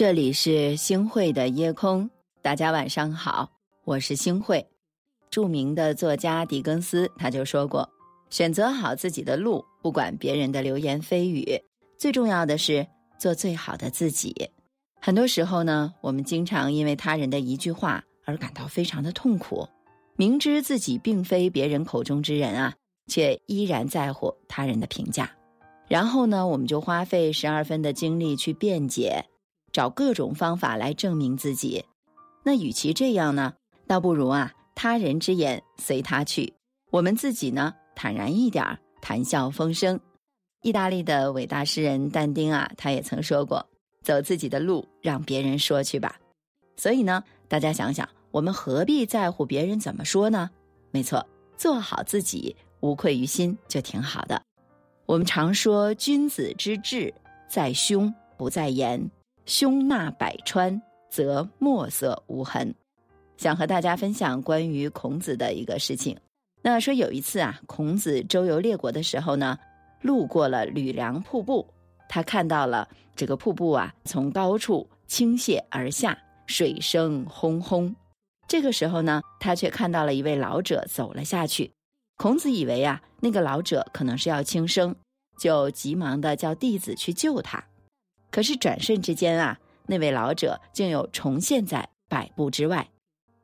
这里是星汇的夜空，大家晚上好，我是星汇。著名的作家狄更斯他就说过：“选择好自己的路，不管别人的流言蜚语，最重要的是做最好的自己。”很多时候呢，我们经常因为他人的一句话而感到非常的痛苦，明知自己并非别人口中之人啊，却依然在乎他人的评价。然后呢，我们就花费十二分的精力去辩解。找各种方法来证明自己，那与其这样呢，倒不如啊，他人之言随他去，我们自己呢，坦然一点谈笑风生。意大利的伟大诗人但丁啊，他也曾说过：“走自己的路，让别人说去吧。”所以呢，大家想想，我们何必在乎别人怎么说呢？没错，做好自己，无愧于心，就挺好的。我们常说，君子之志在胸，不在言。胸纳百川，则墨色无痕。想和大家分享关于孔子的一个事情。那说有一次啊，孔子周游列国的时候呢，路过了吕梁瀑布，他看到了这个瀑布啊，从高处倾泻而下，水声轰轰。这个时候呢，他却看到了一位老者走了下去。孔子以为啊，那个老者可能是要轻生，就急忙的叫弟子去救他。可是转瞬之间啊，那位老者竟又重现在百步之外。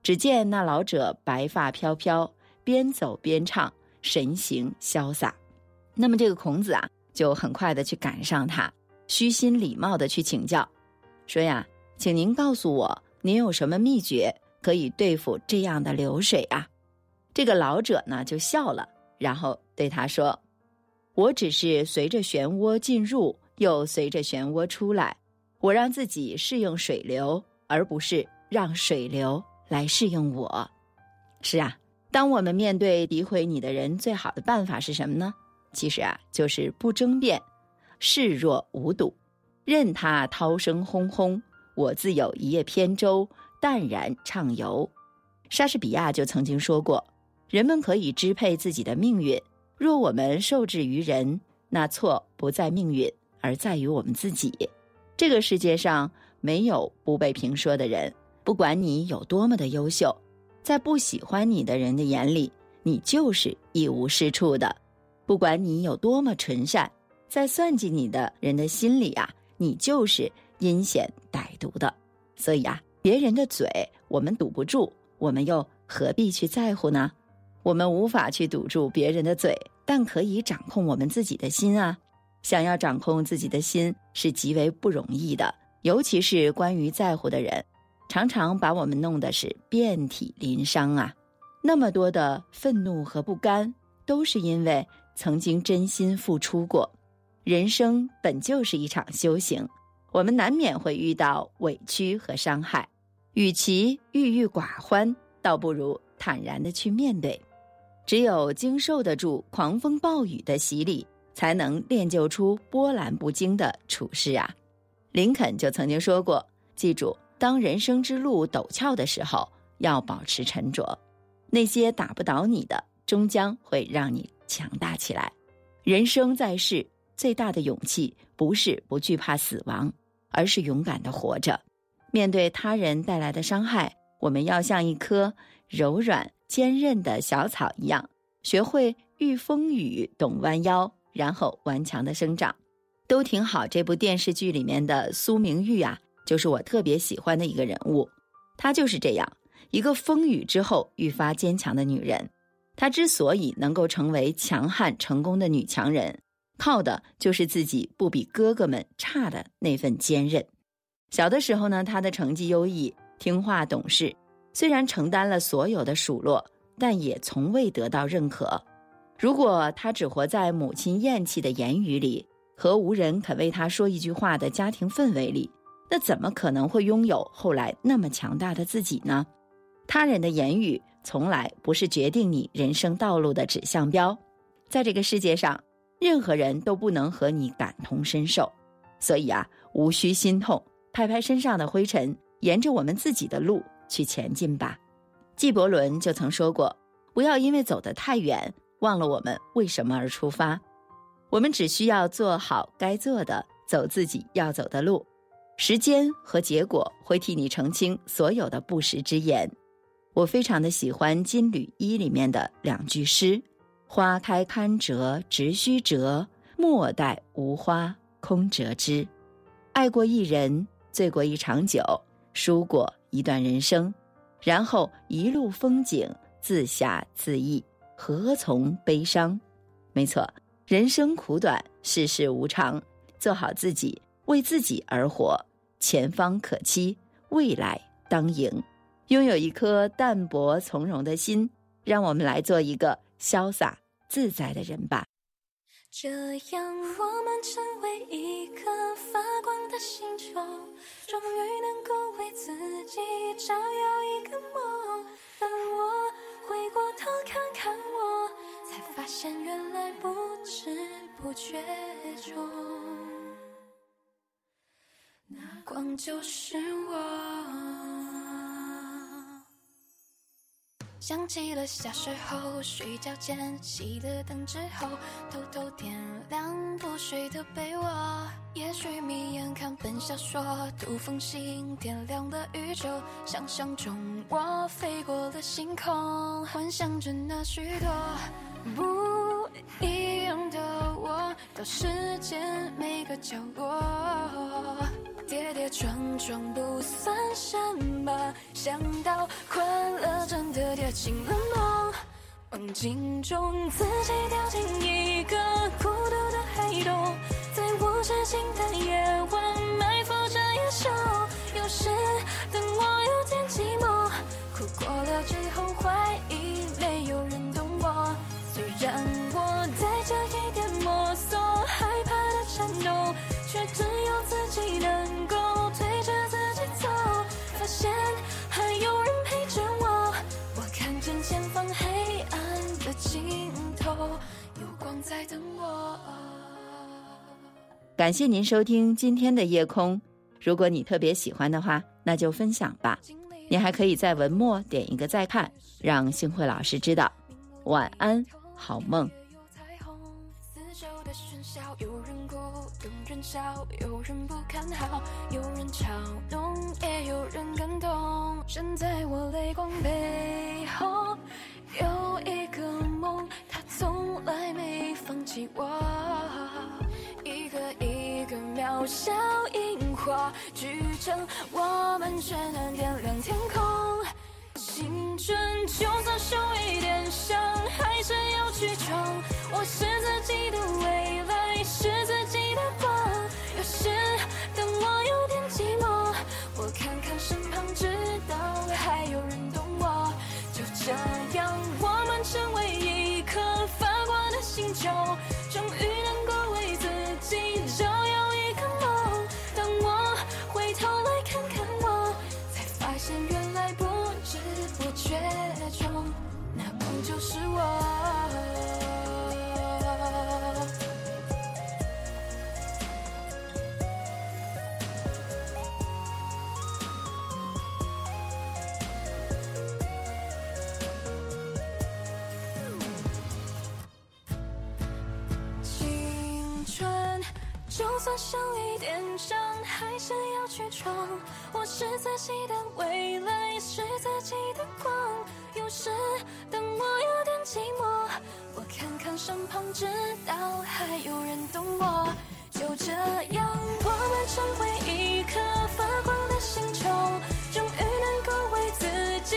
只见那老者白发飘飘，边走边唱，神情潇洒。那么这个孔子啊，就很快的去赶上他，虚心礼貌的去请教，说呀：“请您告诉我，您有什么秘诀可以对付这样的流水啊？”这个老者呢就笑了，然后对他说：“我只是随着漩涡进入。”又随着漩涡出来，我让自己适应水流，而不是让水流来适应我。是啊，当我们面对诋毁你的人，最好的办法是什么呢？其实啊，就是不争辩，视若无睹，任他涛声轰轰，我自有一叶扁舟，淡然畅游。莎士比亚就曾经说过：“人们可以支配自己的命运，若我们受制于人，那错不在命运。”而在于我们自己。这个世界上没有不被评说的人，不管你有多么的优秀，在不喜欢你的人的眼里，你就是一无是处的；不管你有多么纯善，在算计你的人的心里啊，你就是阴险歹毒的。所以啊，别人的嘴我们堵不住，我们又何必去在乎呢？我们无法去堵住别人的嘴，但可以掌控我们自己的心啊。想要掌控自己的心是极为不容易的，尤其是关于在乎的人，常常把我们弄得是遍体鳞伤啊！那么多的愤怒和不甘，都是因为曾经真心付出过。人生本就是一场修行，我们难免会遇到委屈和伤害，与其郁郁寡欢，倒不如坦然的去面对。只有经受得住狂风暴雨的洗礼。才能练就出波澜不惊的处事啊！林肯就曾经说过：“记住，当人生之路陡峭的时候，要保持沉着。那些打不倒你的，终将会让你强大起来。人生在世，最大的勇气不是不惧怕死亡，而是勇敢的活着。面对他人带来的伤害，我们要像一棵柔软坚韧的小草一样，学会遇风雨懂弯腰。”然后顽强的生长，都挺好。这部电视剧里面的苏明玉啊，就是我特别喜欢的一个人物。她就是这样一个风雨之后愈发坚强的女人。她之所以能够成为强悍成功的女强人，靠的就是自己不比哥哥们差的那份坚韧。小的时候呢，她的成绩优异，听话懂事，虽然承担了所有的数落，但也从未得到认可。如果他只活在母亲厌弃的言语里和无人肯为他说一句话的家庭氛围里，那怎么可能会拥有后来那么强大的自己呢？他人的言语从来不是决定你人生道路的指向标，在这个世界上，任何人都不能和你感同身受，所以啊，无需心痛，拍拍身上的灰尘，沿着我们自己的路去前进吧。纪伯伦就曾说过：“不要因为走得太远。”忘了我们为什么而出发，我们只需要做好该做的，走自己要走的路。时间和结果会替你澄清所有的不实之言。我非常的喜欢《金缕衣》里面的两句诗：“花开堪折直须折，莫待无花空折枝。”爱过一人，醉过一场酒，输过一段人生，然后一路风景自暇自逸，何从悲伤？没错，人生苦短，世事无常，做好自己，为自己而活，前方可期，未来当迎。拥有一颗淡泊从容的心，让我们来做一个潇洒自在的人吧。这样，我们成为一颗发光的星球，终于能够为自己照耀一个梦。当我回过头看看，发现原来不知不觉中，那光就是我。想起了小时候，睡觉前熄了灯之后，偷偷点亮不睡的被窝。也许眯眼看本小说，读封信点亮了宇宙。想象中我飞过了星空，幻想着那许多不一样的我，到世界每个角落。跌跌撞撞不算什么，想到快乐真的跌进了梦，梦境中自己掉进一个孤独的黑洞，在无止境的夜晚埋伏着野兽。尽头，有光在等我。感谢您收听今天的夜空。如果你特别喜欢的话，那就分享吧。你还可以在文末点一个再看，让星慧老师知道。晚安，好梦。有人，笑，有人不看好，有人嘲弄，也有人感动。站在我泪光背后，有一个，从来没放弃我。一个一个渺小萤火，聚成我们却能点亮天空。青春就算受一点伤，还是要去闯。我是自己的未来，就算受一点伤，还是要去闯。我是自己的未来，是自己的光。有时当我有点寂寞，我看看身旁，知道还有人懂我。就这样，我们成为一颗发光的星球，终于能够为自己